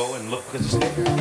go and look because it's.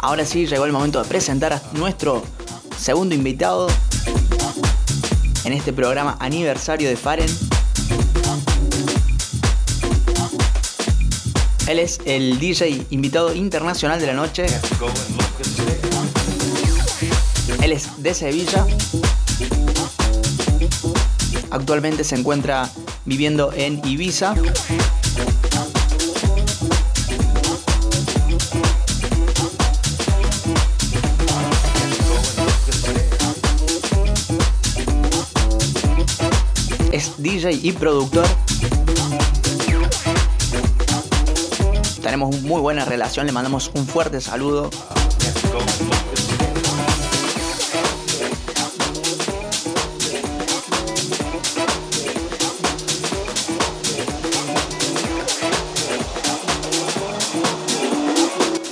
Ahora sí, llegó el momento de presentar a nuestro segundo invitado en este programa aniversario de Faren. Él es el DJ invitado internacional de la noche. Él es de Sevilla. Actualmente se encuentra viviendo en Ibiza. DJ y productor. Tenemos muy buena relación, le mandamos un fuerte saludo.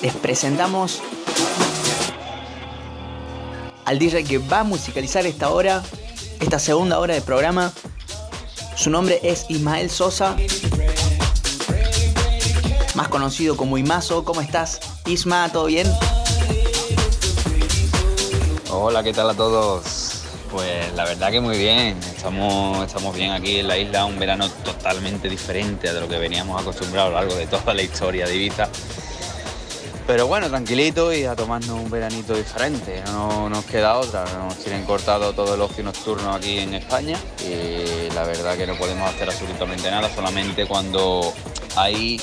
Les presentamos al DJ que va a musicalizar esta hora, esta segunda hora de programa. Su nombre es Ismael Sosa, más conocido como Imazo. ¿Cómo estás, Isma? ¿Todo bien? Hola, ¿qué tal a todos? Pues la verdad que muy bien. estamos, estamos bien aquí en la isla, un verano totalmente diferente a de lo que veníamos acostumbrados a lo largo de toda la historia de Ibiza. Pero bueno, tranquilito y a tomarnos un veranito diferente, no nos queda otra, nos tienen cortado todo el ocio nocturno aquí en España y la verdad que no podemos hacer absolutamente nada, solamente cuando hay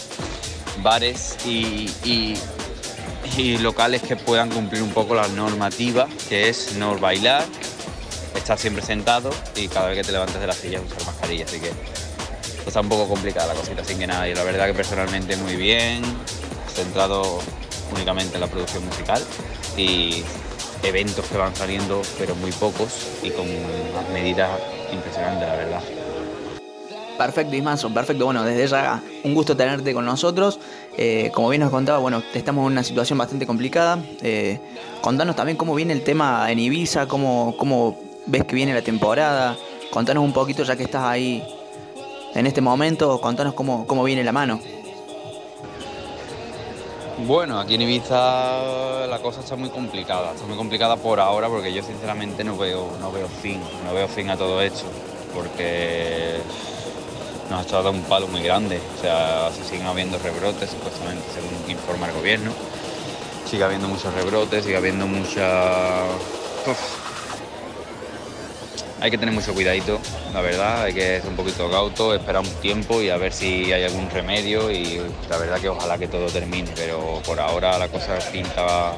bares y, locales que puedan cumplir un poco la normativa, que es no bailar, estar siempre sentado y cada vez que te levantes de la silla usar mascarilla, así que está un poco complicada la cosita, sin que nada, y la verdad que personalmente muy bien, centrado únicamente en la producción musical y eventos que van saliendo, pero muy pocos y con unas medidas impresionantes, la verdad. Perfecto, Ismazo, perfecto. Bueno, desde ya un gusto tenerte con nosotros. Eh, como bien nos contaba, bueno, estamos en una situación bastante complicada. Eh, contanos también cómo viene el tema en Ibiza, cómo, cómo ves que viene la temporada. Contanos un poquito, ya que estás ahí en este momento, contanos cómo, cómo viene la mano. Bueno, aquí en Ibiza la cosa está muy complicada, está muy complicada por ahora porque yo sinceramente no veo, no veo fin, no veo fin a todo esto, porque nos ha estado un palo muy grande, o sea, se siguen habiendo rebrotes supuestamente según informa el gobierno, sigue habiendo muchos rebrotes, sigue habiendo mucha hay que tener mucho cuidadito, la verdad, hay que ser un poquito cauto, esperar un tiempo y a ver si hay algún remedio y la verdad que ojalá que todo termine, pero por ahora la cosa pinta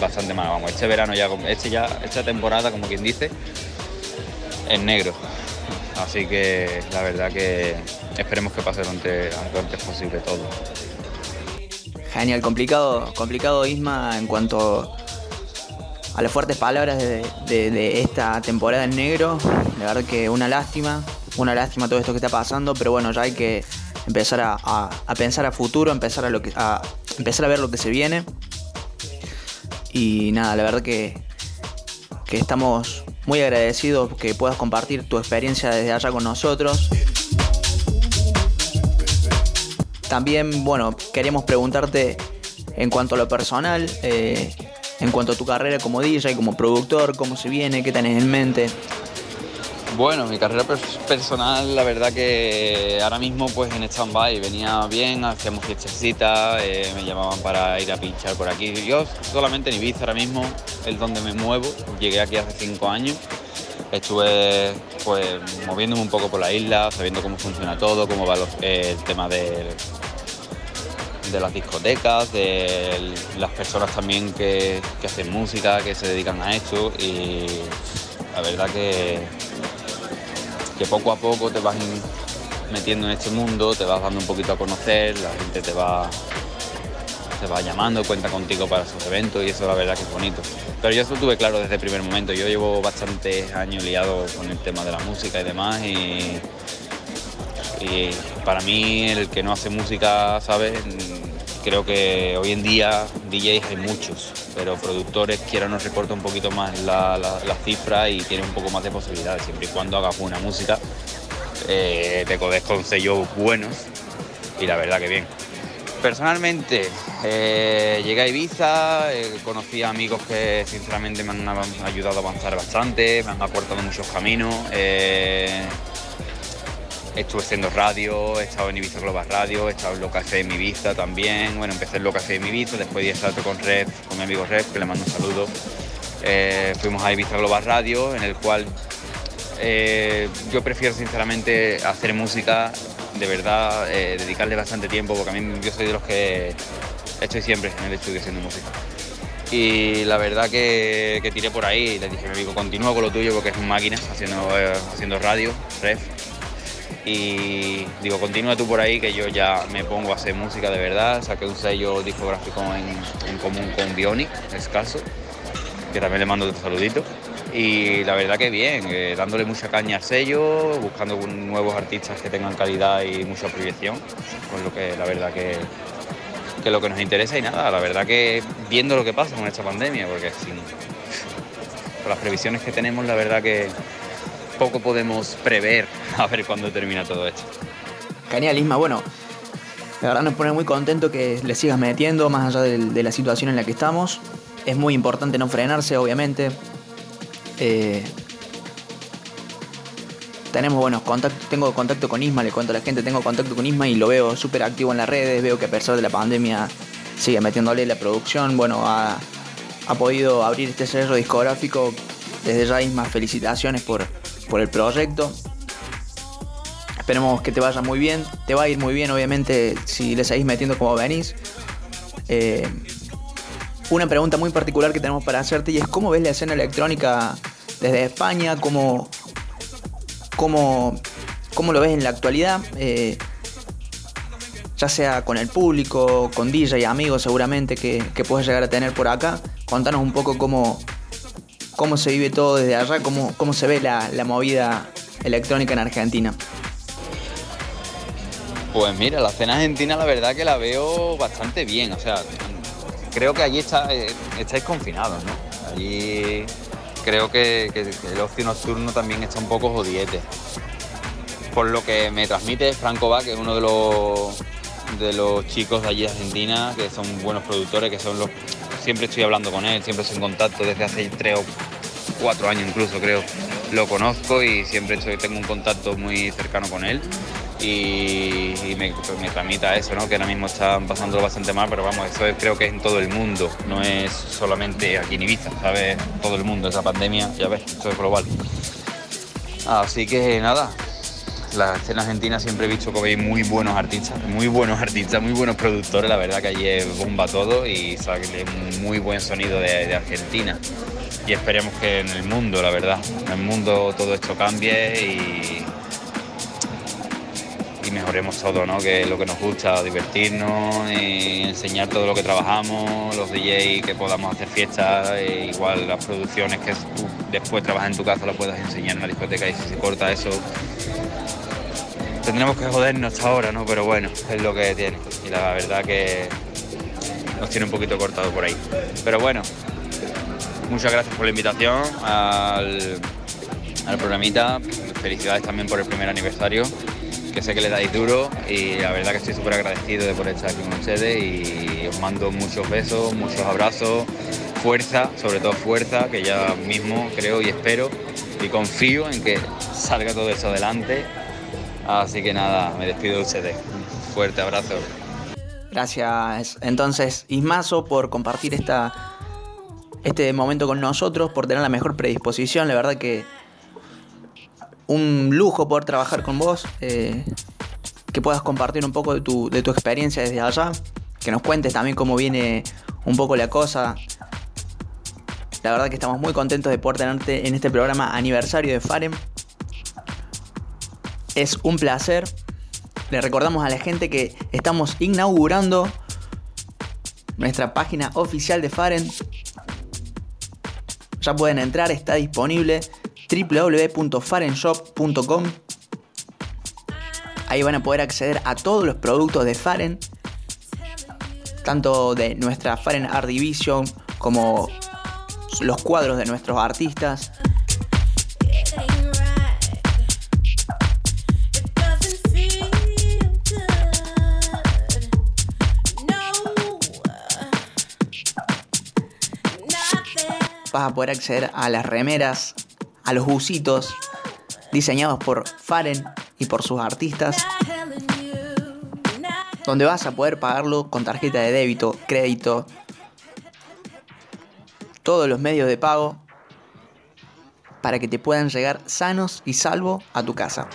bastante mal. Vamos, este verano ya, este ya, esta temporada, como quien dice, es negro. Así que la verdad que esperemos que pase lo antes, lo antes posible todo. Genial, complicado, complicado Isma en cuanto a las fuertes palabras de, esta temporada en negro. La verdad que una lástima, una lástima todo esto que está pasando, pero bueno, ya hay que empezar a, pensar a futuro, empezar a, lo que, empezar a ver lo que se viene. Y nada, la verdad que, que estamos muy agradecidos que puedas compartir tu experiencia desde allá con nosotros. También, bueno, queríamos preguntarte en cuanto a lo personal, eh, en cuanto a tu carrera como DJ, como productor, cómo se viene, qué tenés en mente. Bueno, mi carrera personal, la verdad que ahora mismo pues en stand-by venía bien, hacíamos fiestecitas, eh, me llamaban para ir a pinchar por aquí. Yo solamente en Ibiza ahora mismo es donde me muevo, llegué aquí hace cinco años, estuve pues moviéndome un poco por la isla, sabiendo cómo funciona todo, cómo va el tema del de las discotecas, de las personas también que, hacen música, que se dedican a esto y la verdad que, que poco a poco te vas metiendo en este mundo, te vas dando un poquito a conocer, la gente te va, te va llamando, cuenta contigo para sus eventos y eso la verdad que es bonito. Pero yo eso tuve claro desde el primer momento, yo llevo bastantes años liado con el tema de la música y demás y y para mí el que no hace música, ¿sabes? Creo que hoy en día DJs hay muchos, pero productores quiero nos recorta un poquito más la, cifra y tiene un poco más de posibilidades, siempre y cuando hagas buena música, eh, te codes con sellos buenos y la verdad que bien. Personalmente eh, llegué a Ibiza, eh, conocí a amigos que sinceramente me han ayudado a avanzar bastante, me han aportado muchos caminos. Estuve haciendo radio, he estado en Ibiza Global Radio, he estado en Loca FM Ibiza también. Bueno, empecé en Loca FM Ibiza, después di trato con Red, con mi amigo Red, que le mando un saludo. Eh, fuimos a Ibiza Global Radio, en el cual eh, yo prefiero sinceramente hacer música, de verdad, eh, dedicarle bastante tiempo, porque a mí yo soy de los que estoy siempre en el estudio haciendo música. Y la verdad que, tiré por ahí, le dije a mi amigo, continúa con lo tuyo porque es un máquina haciendo, haciendo radio, ref, y digo, continúa tú por ahí que yo ya me pongo a hacer música de verdad. Saqué un sello discográfico en, común con Bionic, escaso, que también le mando otro saludito. Y la verdad que bien, eh, dándole mucha caña al sello, buscando nuevos artistas que tengan calidad y mucha proyección, con lo que la verdad que, que lo que nos interesa y nada, la verdad que viendo lo que pasa con esta pandemia, porque sin, con las previsiones que tenemos, la verdad que poco podemos prever a ver cuándo termina todo esto. Genial, Isma. Bueno, la verdad nos pone muy contento que le sigas metiendo más allá de, la situación en la que estamos. Es muy importante no frenarse, obviamente. Eh, tenemos buenos contactos, tengo contacto con Isma, le cuento a la gente, tengo contacto con Isma y lo veo súper activo en las redes, veo que a pesar de la pandemia sigue metiéndole la producción, bueno, ha, podido abrir este sello discográfico. Desde ya Isma, felicitaciones por, por el proyecto. Esperemos que te vaya muy bien, te va a ir muy bien obviamente si le seguís metiendo como venís. Eh, una pregunta muy particular que tenemos para hacerte y es cómo ves la escena electrónica desde España, cómo, cómo, cómo lo ves en la actualidad, eh, ya sea con el público, con DJ y amigos seguramente que, puedes llegar a tener por acá. Contanos un poco cómo, cómo se vive todo desde allá, cómo, cómo se ve la, la movida electrónica en Argentina. Pues mira, la escena argentina la verdad que la veo bastante bien, o sea, creo que allí está, eh, estáis confinados, ¿no? Allí creo que, el ocio nocturno también está un poco jodiete. Por lo que me transmite Franco Va, que es uno de los, de los chicos de allí Argentina, que son buenos productores, que son los. Siempre estoy hablando con él, siempre estoy en contacto desde hace tres o cuatro años incluso, creo. Lo conozco y siempre tengo un contacto muy cercano con él y, me, me, tramita eso, ¿no? que ahora mismo están pasando bastante mal, pero vamos, eso creo que es en todo el mundo, no es solamente aquí en Ibiza, ¿sabes? Todo el mundo, esa pandemia, ya ves, eso es global. Así que nada, la escena argentina siempre he visto que hay muy buenos artistas, muy buenos artistas, muy buenos productores, la verdad que allí es bomba todo y sale muy buen sonido de, Argentina y esperemos que en el mundo, la verdad, en el mundo todo esto cambie y mejoremos todo, ¿no? que es lo que nos gusta, divertirnos y enseñar todo lo que trabajamos, los DJs que podamos hacer fiestas, e igual las producciones que después trabajas en tu casa las puedas enseñar en la discoteca y si se corta eso tendremos que jodernos hasta ahora, ¿no? Pero bueno, es lo que tiene. Y la verdad que nos tiene un poquito cortado por ahí. Pero bueno, muchas gracias por la invitación al, al programita. Felicidades también por el primer aniversario que sé que le dais duro y la verdad que estoy súper agradecido de poder estar aquí con ustedes y os mando muchos besos, muchos abrazos, fuerza, sobre todo fuerza, que ya mismo creo y espero y confío en que salga todo eso adelante. Así que nada, me despido de ustedes. Un fuerte abrazo. Gracias entonces Ismazo por compartir esta, este momento con nosotros, por tener la mejor predisposición. La verdad que un lujo poder trabajar con vos, eh, que puedas compartir un poco de tu, de tu experiencia desde allá, que nos cuentes también cómo viene un poco la cosa. La verdad que estamos muy contentos de poder tenerte en este programa aniversario de Farem. Es un placer. Le recordamos a la gente que estamos inaugurando nuestra página oficial de Faren. Ya pueden entrar, está disponible www.farenshop.com. Ahí van a poder acceder a todos los productos de Faren, tanto de nuestra Faren Art Division como los cuadros de nuestros artistas. Vas a poder acceder a las remeras, a los busitos diseñados por Faren y por sus artistas, donde vas a poder pagarlo con tarjeta de débito, crédito, todos los medios de pago para que te puedan llegar sanos y salvo a tu casa.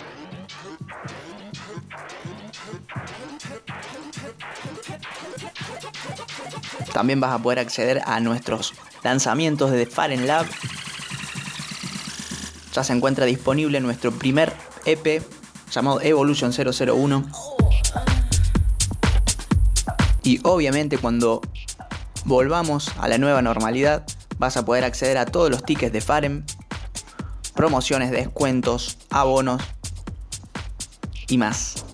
También vas a poder acceder a nuestros lanzamientos de Faren Lab ya se encuentra disponible nuestro primer EP llamado Evolution 001. Y obviamente cuando volvamos a la nueva normalidad vas a poder acceder a todos los tickets de Farem, promociones, descuentos, abonos y más.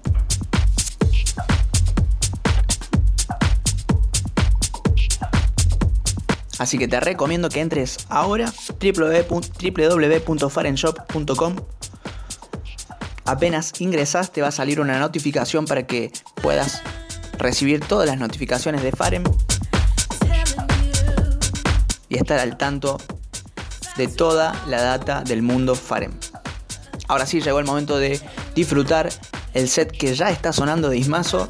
Así que te recomiendo que entres ahora www.farenshop.com. Apenas ingresas te va a salir una notificación para que puedas recibir todas las notificaciones de Faren y estar al tanto de toda la data del mundo Faren. Ahora sí llegó el momento de disfrutar el set que ya está sonando de Ismazo.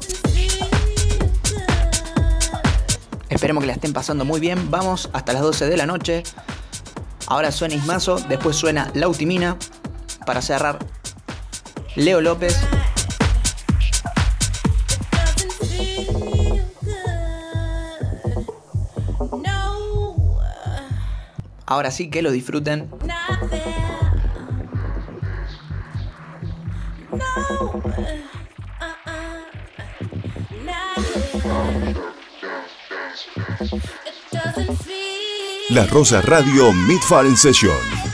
Esperemos que la estén pasando muy bien. Vamos hasta las 12 de la noche. Ahora suena Ismazo, después suena Lautimina. Para cerrar, Leo López. Ahora sí que lo disfruten. La Rosa Radio Mid-Fire Session.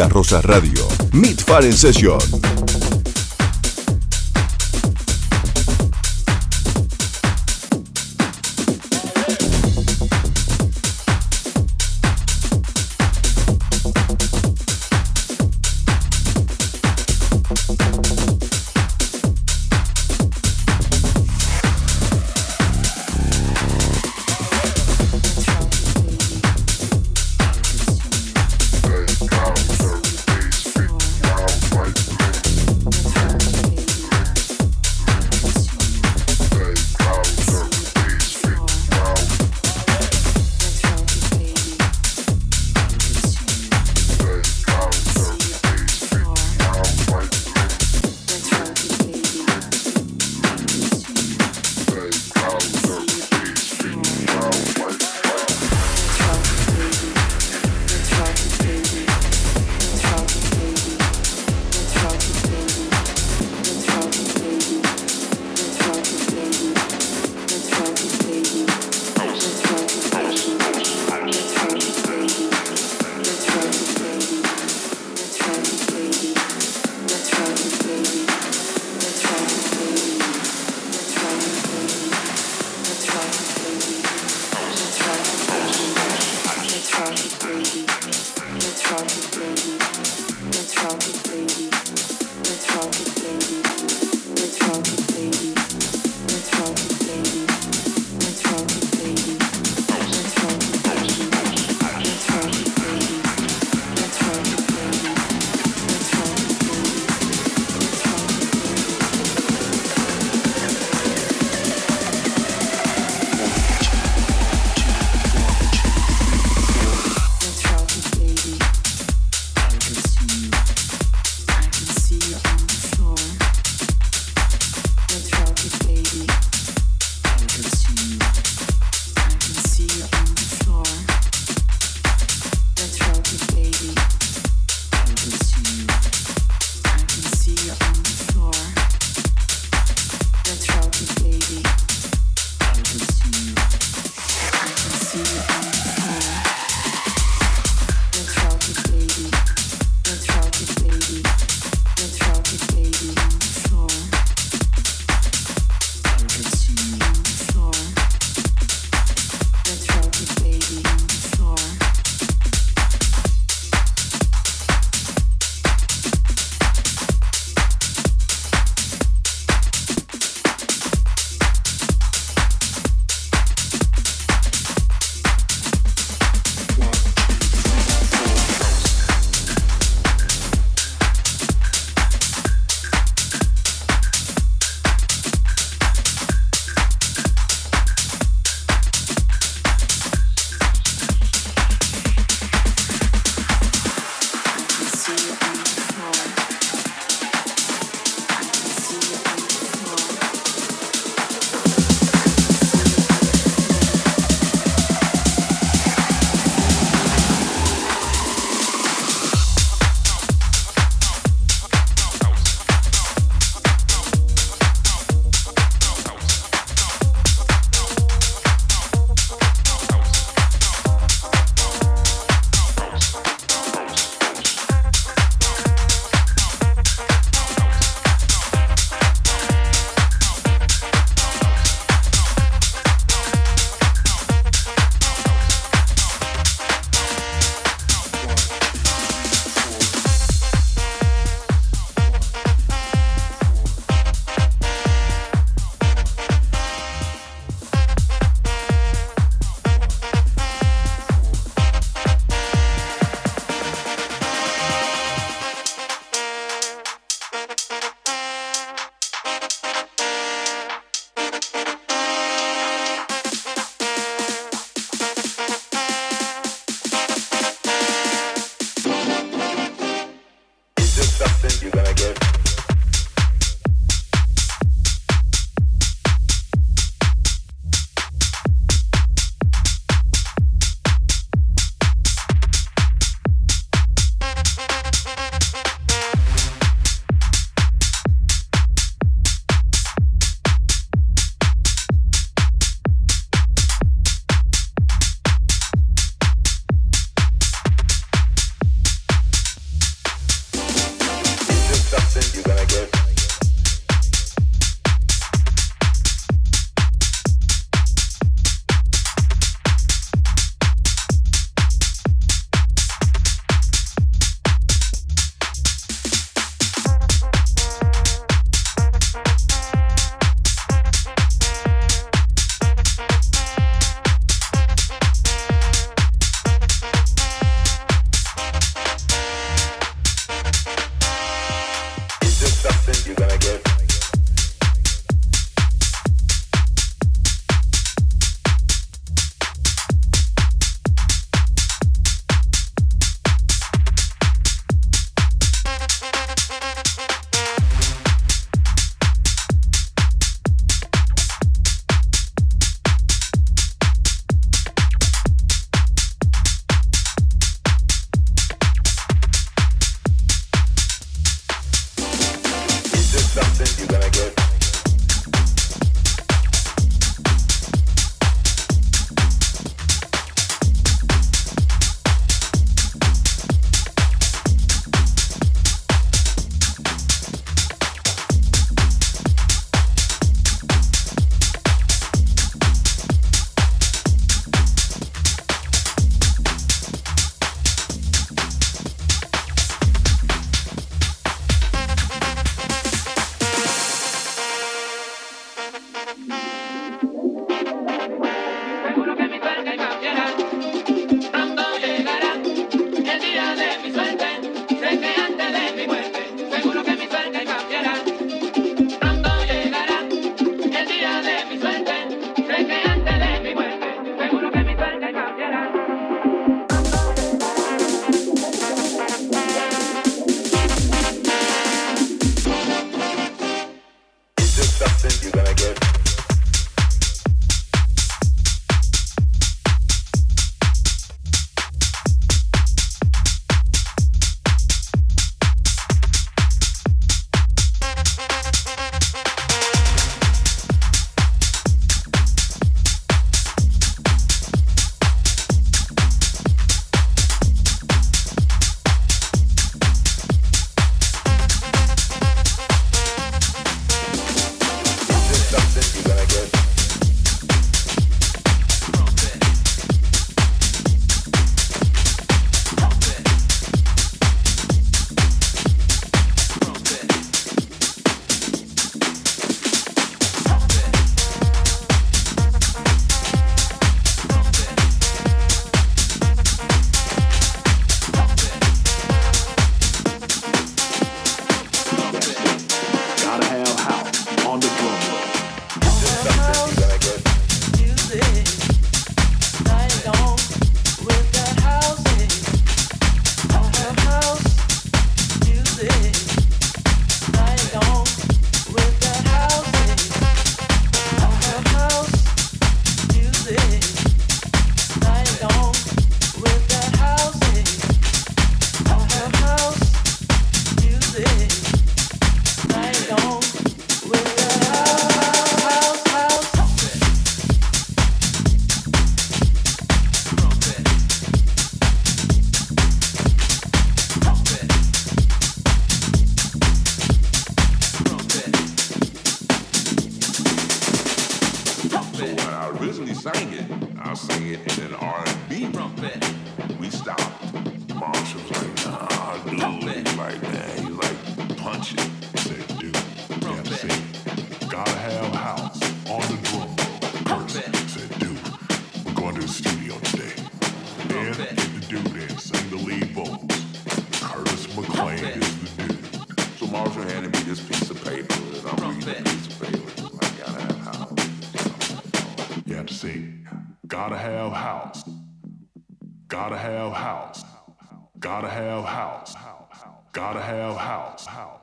La Rosa Radio. Meet Fire Session.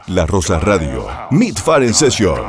La Rosa Radio. Meet Fire Session.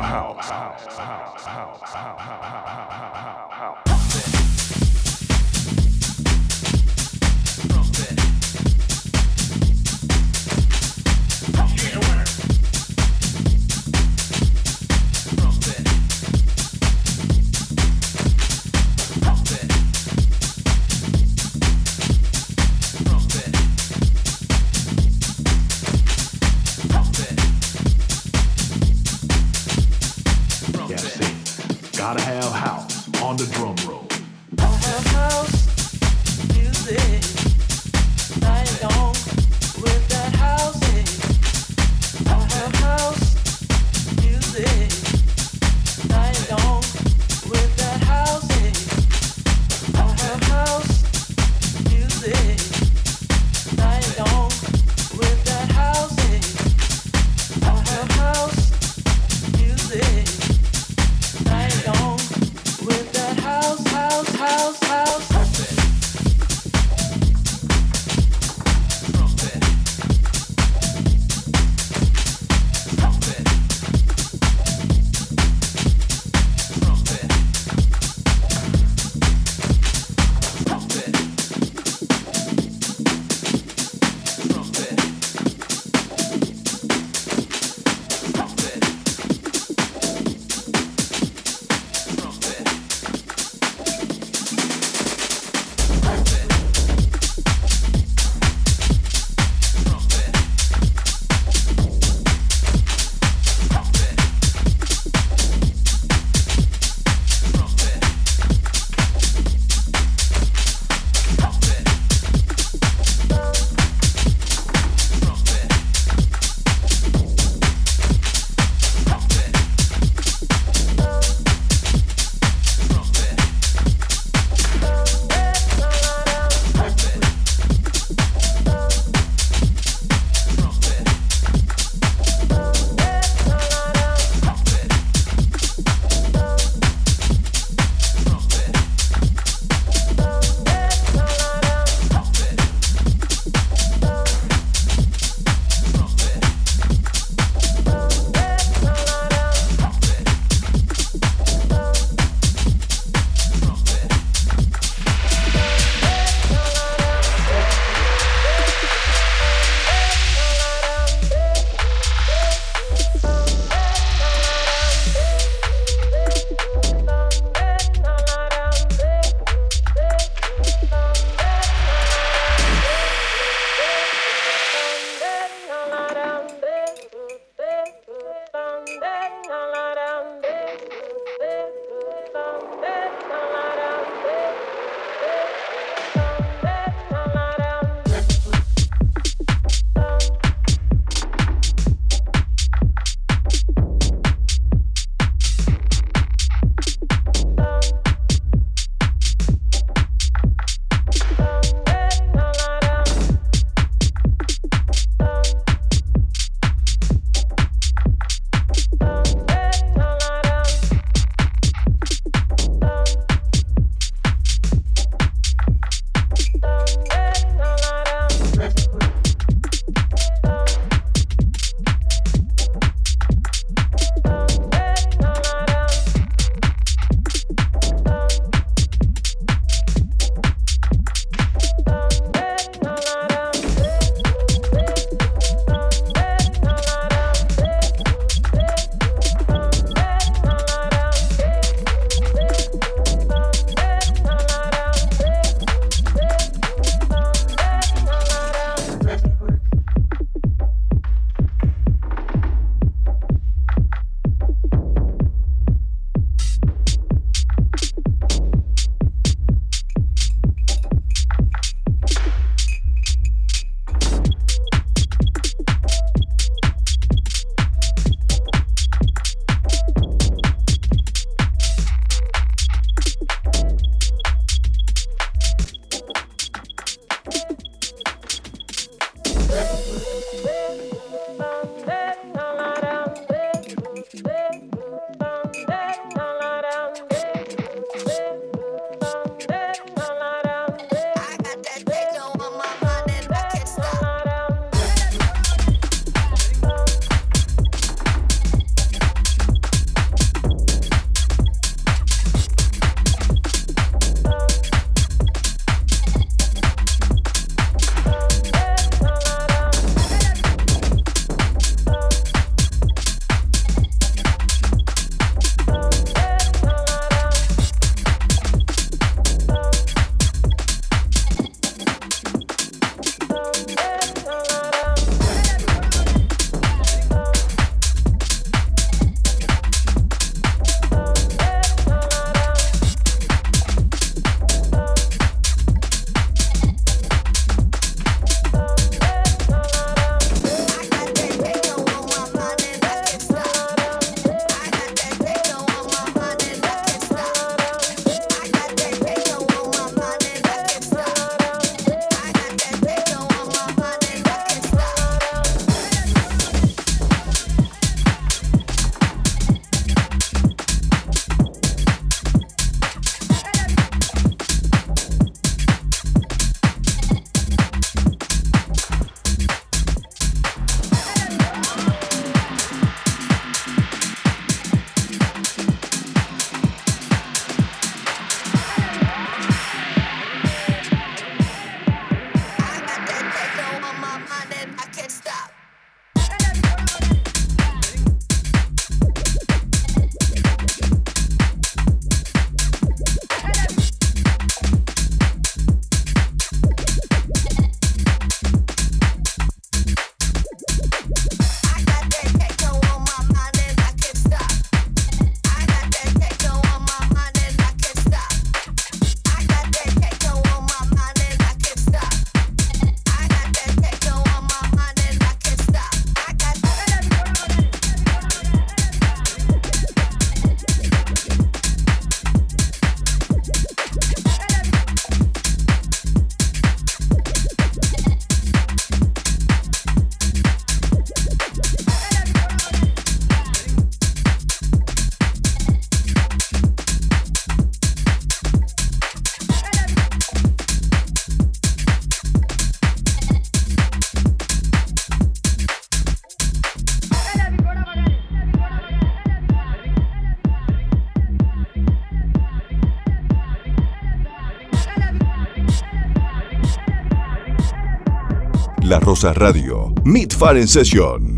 La Rosa Radio, Meet Fire Session.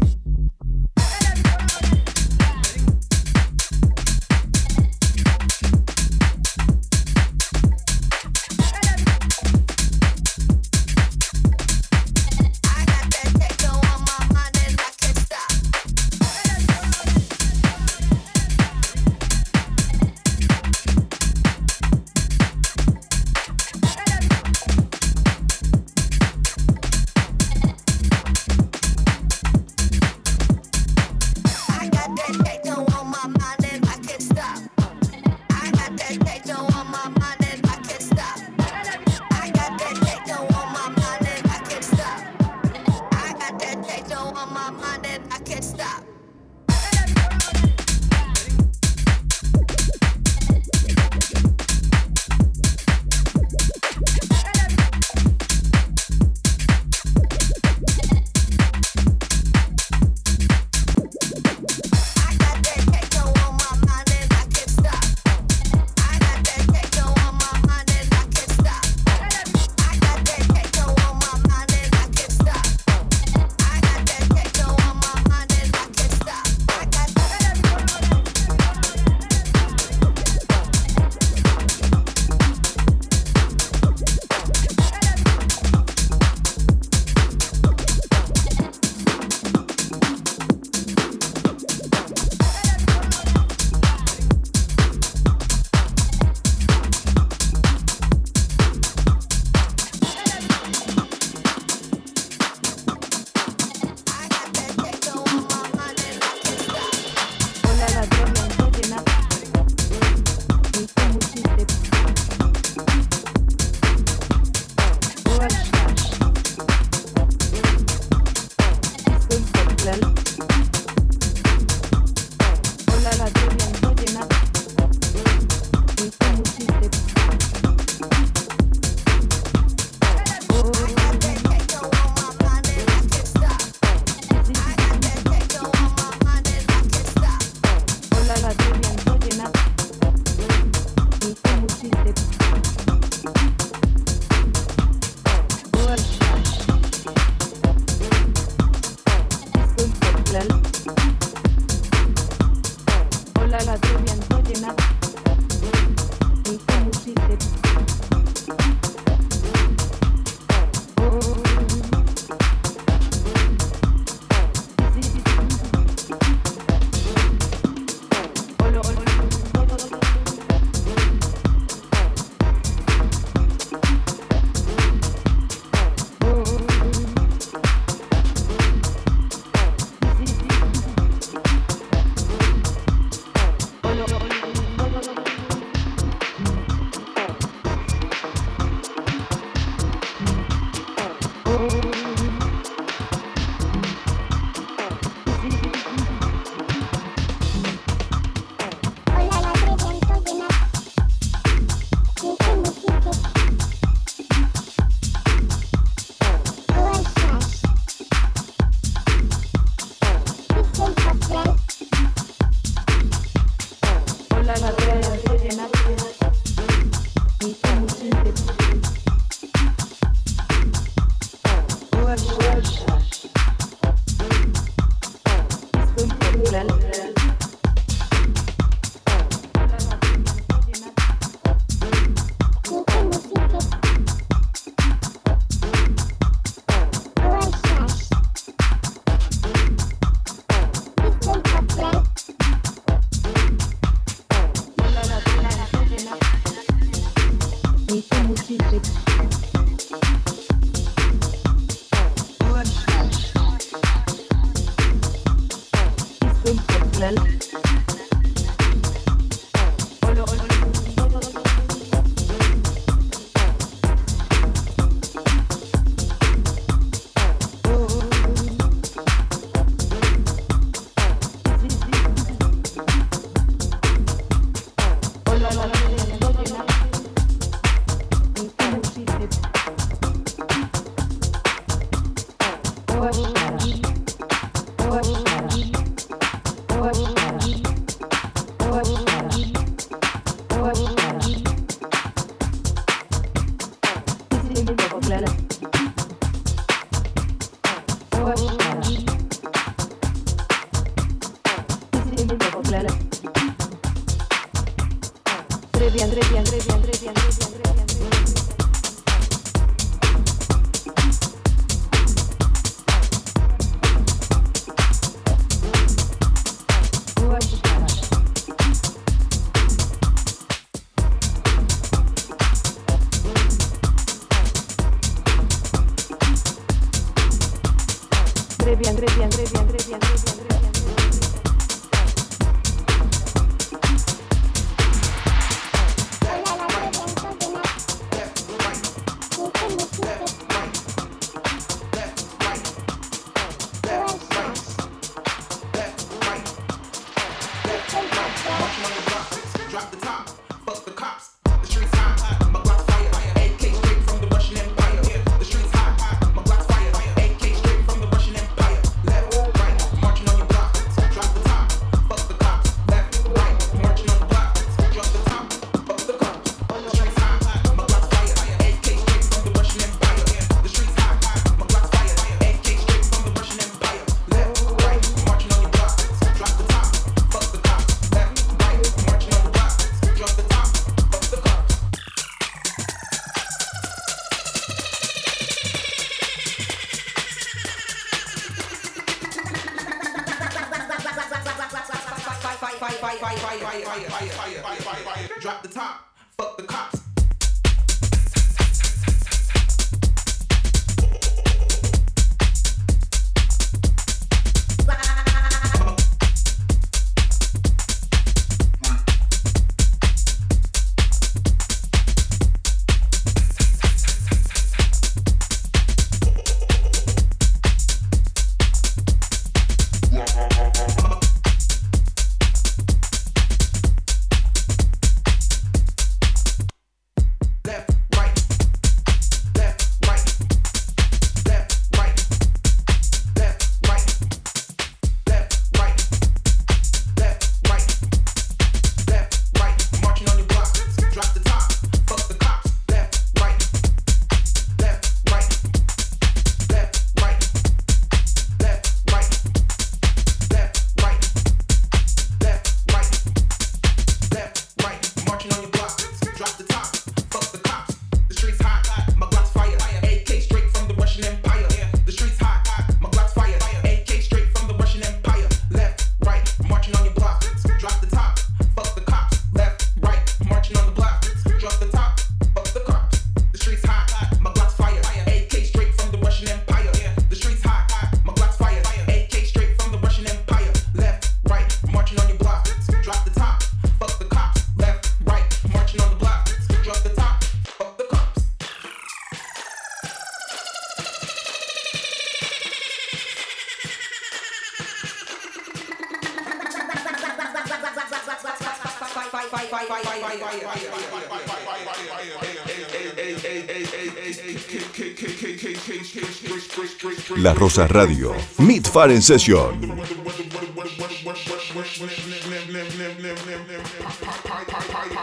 La Rosa Radio, Meet Fire Session.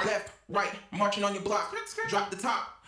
Left, right, marching on your block. Drop the top,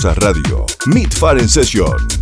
Radio. Meet Fire Session.